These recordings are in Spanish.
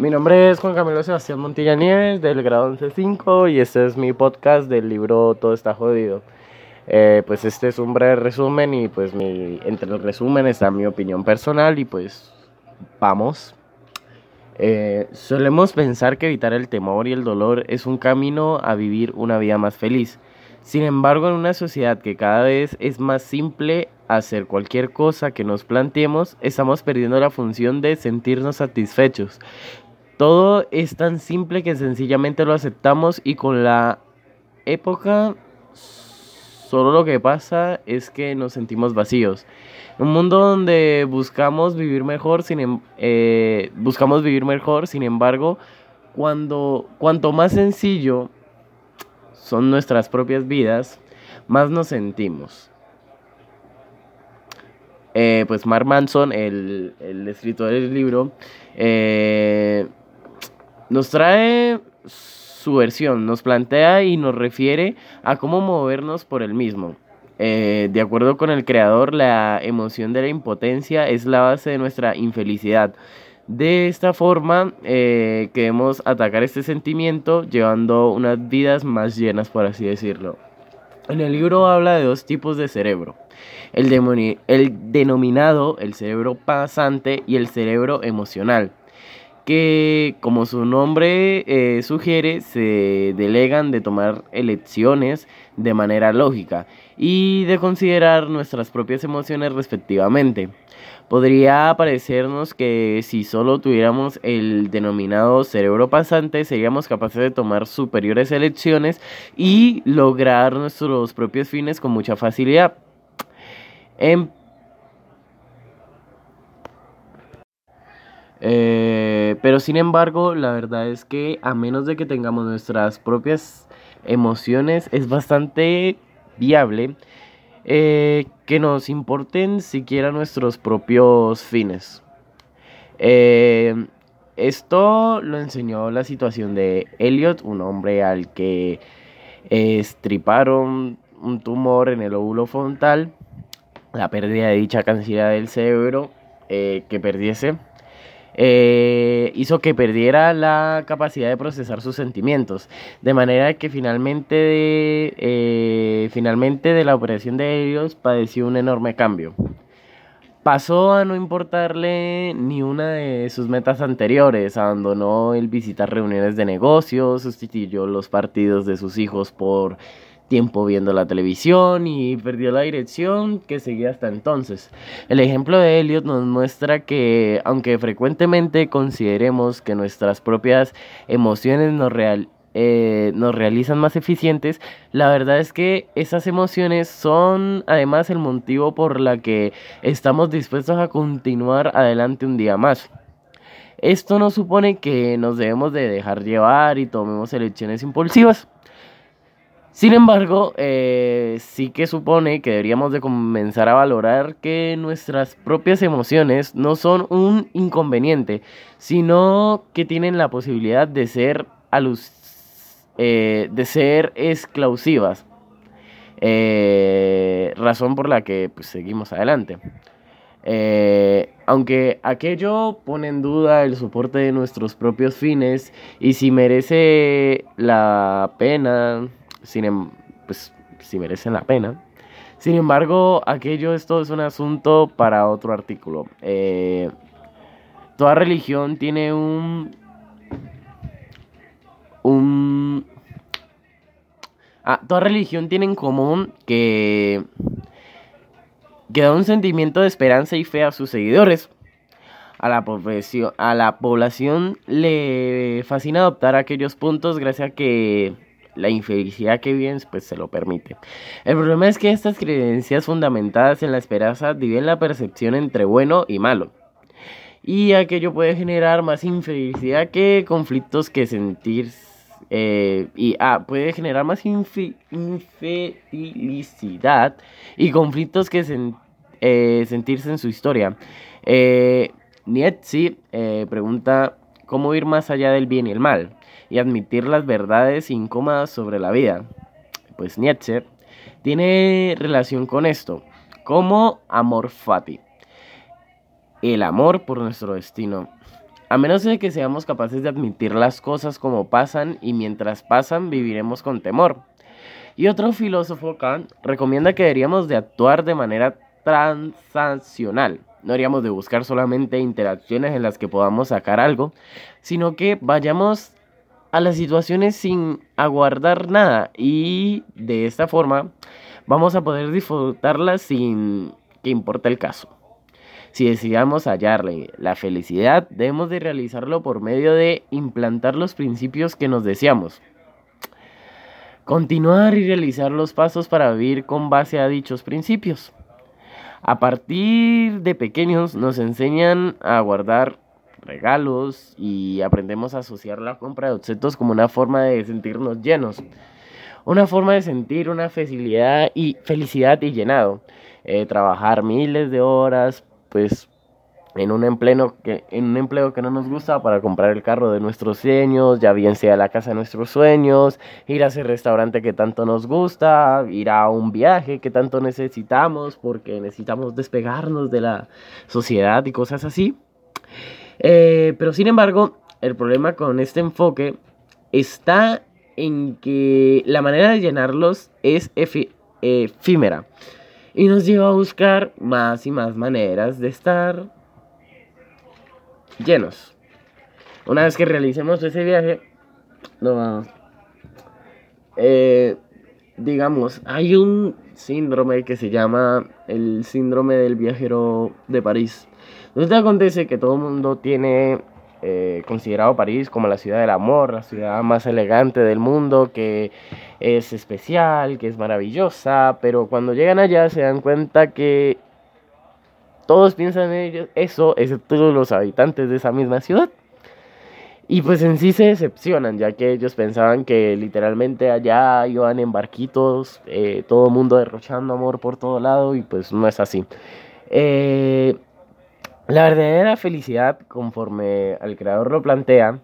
Mi nombre es Juan Camilo Sebastián Montilla Nieves, del grado 11.5, y este es mi podcast del libro Todo está jodido. Eh, pues este es un breve resumen y pues mi, entre el resumen está mi opinión personal y pues vamos. Eh, solemos pensar que evitar el temor y el dolor es un camino a vivir una vida más feliz. Sin embargo, en una sociedad que cada vez es más simple hacer cualquier cosa que nos planteemos, estamos perdiendo la función de sentirnos satisfechos. Todo es tan simple que sencillamente lo aceptamos y con la época solo lo que pasa es que nos sentimos vacíos. Un mundo donde buscamos vivir mejor, sin, em, eh, buscamos vivir mejor, sin embargo, cuando, cuanto más sencillo son nuestras propias vidas, más nos sentimos. Eh, pues Mark Manson, el, el escritor del libro, eh, nos trae su versión, nos plantea y nos refiere a cómo movernos por el mismo. Eh, de acuerdo con el creador, la emoción de la impotencia es la base de nuestra infelicidad. De esta forma, eh, queremos atacar este sentimiento llevando unas vidas más llenas, por así decirlo. En el libro habla de dos tipos de cerebro. El, el denominado el cerebro pasante y el cerebro emocional que, como su nombre eh, sugiere, se delegan de tomar elecciones de manera lógica y de considerar nuestras propias emociones respectivamente. Podría parecernos que si solo tuviéramos el denominado cerebro pasante, seríamos capaces de tomar superiores elecciones y lograr nuestros propios fines con mucha facilidad. En Eh, pero sin embargo, la verdad es que a menos de que tengamos nuestras propias emociones, es bastante viable eh, que nos importen siquiera nuestros propios fines. Eh, esto lo enseñó la situación de Elliot, un hombre al que estriparon un tumor en el óvulo frontal, la pérdida de dicha cantidad del cerebro que perdiese eh, hizo que perdiera la capacidad de procesar sus sentimientos, de manera que finalmente, eh, finalmente de la operación de ellos padeció un enorme cambio. Pasó a no importarle ni una de sus metas anteriores, abandonó el visitar reuniones de negocios, sustituyó los partidos de sus hijos por tiempo viendo la televisión y perdió la dirección que seguía hasta entonces. El ejemplo de Elliot nos muestra que aunque frecuentemente consideremos que nuestras propias emociones nos, eh, nos realizan más eficientes, la verdad es que esas emociones son además el motivo por la que estamos dispuestos a continuar adelante un día más. Esto no supone que nos debemos de dejar llevar y tomemos elecciones impulsivas. Sin embargo, eh, sí que supone que deberíamos de comenzar a valorar que nuestras propias emociones no son un inconveniente, sino que tienen la posibilidad de ser, eh, de ser exclusivas. Eh, razón por la que pues, seguimos adelante. aunque aquello pone en duda el soporte de nuestros propios fines y si merece la pena sin, em, pues, si merecen la pena. Sin embargo, aquello esto es un asunto para otro artículo. Eh, toda religión tiene un... un ah, toda religión tiene en común que, que da un sentimiento de esperanza y fe a sus seguidores. A la, a la población le fascina adoptar aquellos puntos gracias a que la infelicidad que viven pues se lo permite. El problema es que estas creencias fundamentadas en la esperanza dividen la percepción entre bueno y malo. Y aquello puede generar más infelicidad que conflictos que sentir eh, y ah, puede generar más infelicidad y conflictos que eh, sentirse en su historia. Eh, Nietzsche eh, pregunta cómo ir más allá del bien y el mal y admitir las verdades incómodas sobre la vida. Pues Nietzsche tiene relación con esto, como amor fati, el amor por nuestro destino. a menos de que seamos capaces de admitir las cosas como pasan y mientras pasan viviremos con temor. Y otro filósofo, Kant, recomienda que deberíamos de actuar de manera transaccional. No haríamos de buscar solamente interacciones en las que podamos sacar algo, sino que vayamos a las situaciones sin aguardar nada y de esta forma vamos a poder disfrutarlas sin que importe el caso. Si deseamos hallarle la felicidad, debemos de realizarlo por medio de implantar los principios que nos deseamos. Continuar y realizar los pasos para vivir con base a dichos principios. A partir de pequeños nos enseñan a guardar regalos y aprendemos a asociar la compra de objetos como una forma de sentirnos llenos, una forma de sentir una felicidad y felicidad y llenado. Eh, trabajar miles de horas, pues en un empleo que en un empleo que no nos gusta para comprar el carro de nuestros sueños, ya bien sea la casa de nuestros sueños, ir a ese restaurante que tanto nos gusta, ir a un viaje que tanto necesitamos porque necesitamos despegarnos de la sociedad y cosas así. Eh, pero sin embargo, el problema con este enfoque está en que la manera de llenarlos es efímera y nos lleva a buscar más y más maneras de estar llenos. Una vez que realicemos ese viaje, no eh, digamos, hay un síndrome que se llama el síndrome del viajero de París. Entonces acontece que todo el mundo tiene eh, considerado París como la ciudad del amor, la ciudad más elegante del mundo, que es especial, que es maravillosa, pero cuando llegan allá se dan cuenta que todos piensan en ellos, eso, excepto los habitantes de esa misma ciudad. Y pues en sí se decepcionan, ya que ellos pensaban que literalmente allá iban en barquitos, eh, todo mundo derrochando amor por todo lado, y pues no es así. Eh, la verdadera felicidad, conforme al creador lo plantea,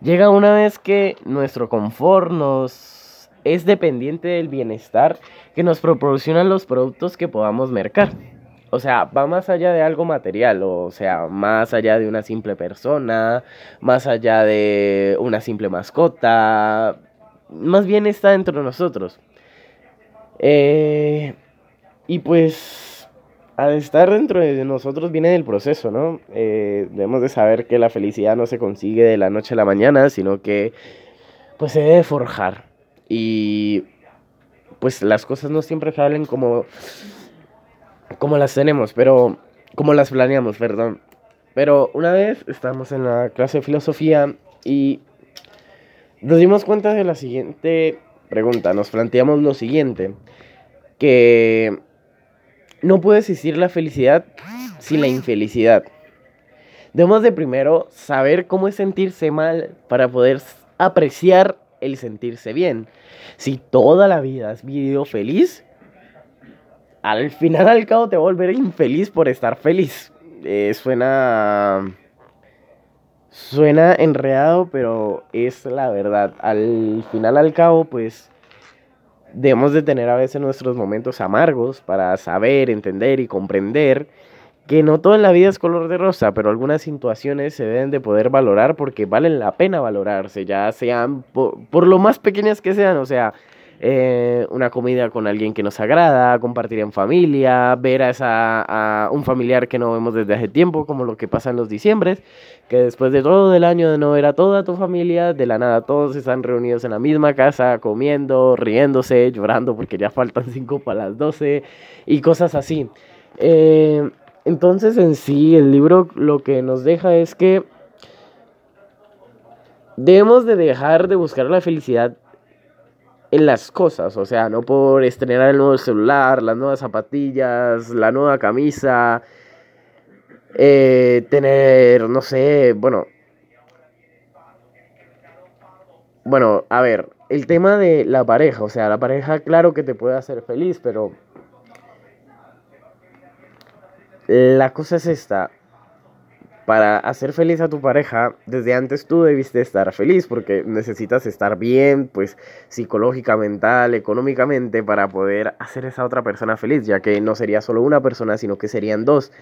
llega una vez que nuestro confort nos es dependiente del bienestar que nos proporcionan los productos que podamos mercar. O sea, va más allá de algo material, o sea, más allá de una simple persona, más allá de una simple mascota, más bien está dentro de nosotros. Eh, y pues al estar dentro de nosotros viene del proceso, ¿no? Eh, debemos de saber que la felicidad no se consigue de la noche a la mañana, sino que pues se debe forjar. Y pues las cosas no siempre salen como, como las tenemos, pero como las planeamos, perdón. Pero una vez estamos en la clase de filosofía y nos dimos cuenta de la siguiente pregunta, nos planteamos lo siguiente, que no puede existir la felicidad sin la infelicidad. Debemos de primero saber cómo es sentirse mal para poder apreciar el sentirse bien. Si toda la vida has vivido feliz, al final al cabo te va a volver infeliz por estar feliz. Eh, suena suena enredado, pero es la verdad. Al final al cabo, pues debemos de tener a veces nuestros momentos amargos para saber, entender y comprender que no todo en la vida es color de rosa, pero algunas situaciones se deben de poder valorar porque valen la pena valorarse, ya sean por, lo más pequeñas que sean, o sea, eh, una comida con alguien que nos agrada, compartir en familia, ver a, esa, a un familiar que no vemos desde hace tiempo, como lo que pasa en los diciembres, que después de todo el año de no ver a toda tu familia, de la nada todos están reunidos en la misma casa, comiendo, riéndose, llorando porque ya faltan 5 para las 12 y cosas así. Eh, entonces en sí el libro lo que nos deja es que debemos de dejar de buscar la felicidad en las cosas, o sea, no por estrenar el nuevo celular, las nuevas zapatillas, la nueva camisa, eh, tener, no sé, bueno, bueno, a ver, el tema de la pareja, o sea, la pareja claro que te puede hacer feliz, pero la cosa es esta, para hacer feliz a tu pareja, desde antes tú debiste estar feliz porque necesitas estar bien, pues psicológica, mental, económicamente, para poder hacer esa otra persona feliz, ya que no sería solo una persona, sino que serían dos.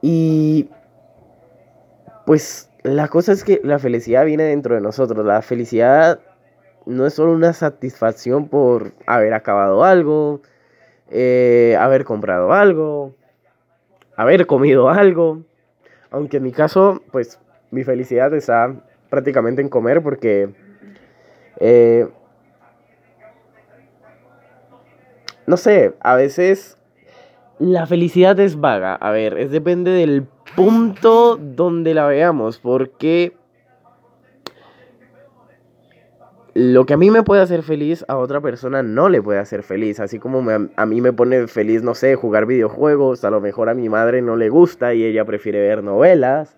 Y pues la cosa es que la felicidad viene dentro de nosotros. La felicidad no es solo una satisfacción por haber acabado algo, eh, haber comprado algo, haber comido algo. Aunque en mi caso, pues mi felicidad está prácticamente en comer porque eh, no sé, a veces la felicidad es vaga. A ver, es depende del punto donde la veamos, porque lo que a mí me puede hacer feliz, a otra persona no le puede hacer feliz. Así como a mí me pone feliz, no sé, jugar videojuegos, a lo mejor a mi madre no le gusta y ella prefiere ver novelas.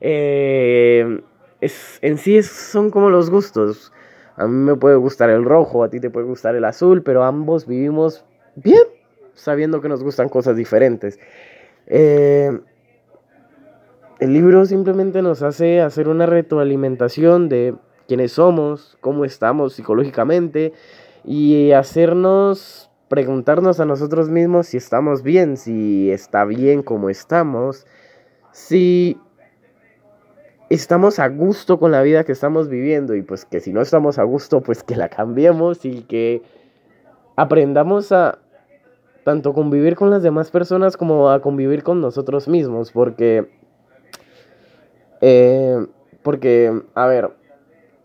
Eh, es, en sí son como los gustos. A mí me puede gustar el rojo, a ti te puede gustar el azul, pero ambos vivimos bien, sabiendo que nos gustan cosas diferentes. Eh, el libro simplemente nos hace hacer una retroalimentación de quiénes somos, cómo estamos psicológicamente y hacernos preguntarnos a nosotros mismos si estamos bien, si está bien como estamos, si estamos a gusto con la vida que estamos viviendo y pues que si no estamos a gusto pues que la cambiemos y que aprendamos a tanto convivir con las demás personas como a convivir con nosotros mismos porque eh, porque a ver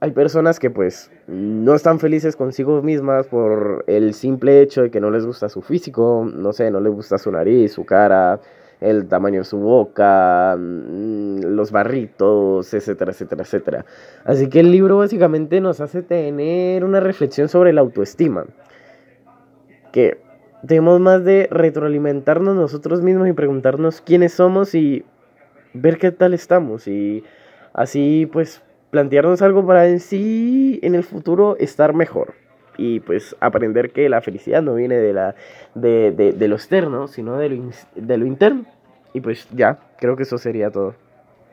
hay personas que pues no están felices consigo mismas por el simple hecho de que no les gusta su físico, no sé, no les gusta su nariz, su cara, el tamaño de su boca, mm, los barritos, etcétera, etcétera, etcétera. Así que el libro básicamente nos hace tener una reflexión sobre la autoestima. Que tenemos más de retroalimentarnos nosotros mismos y preguntarnos quiénes somos y ver qué tal estamos. Y así pues plantearnos algo para en sí en el futuro estar mejor y pues aprender que la felicidad no viene de, la, de, de, de lo externo, sino de lo, de lo interno. Y pues ya, creo que eso sería todo.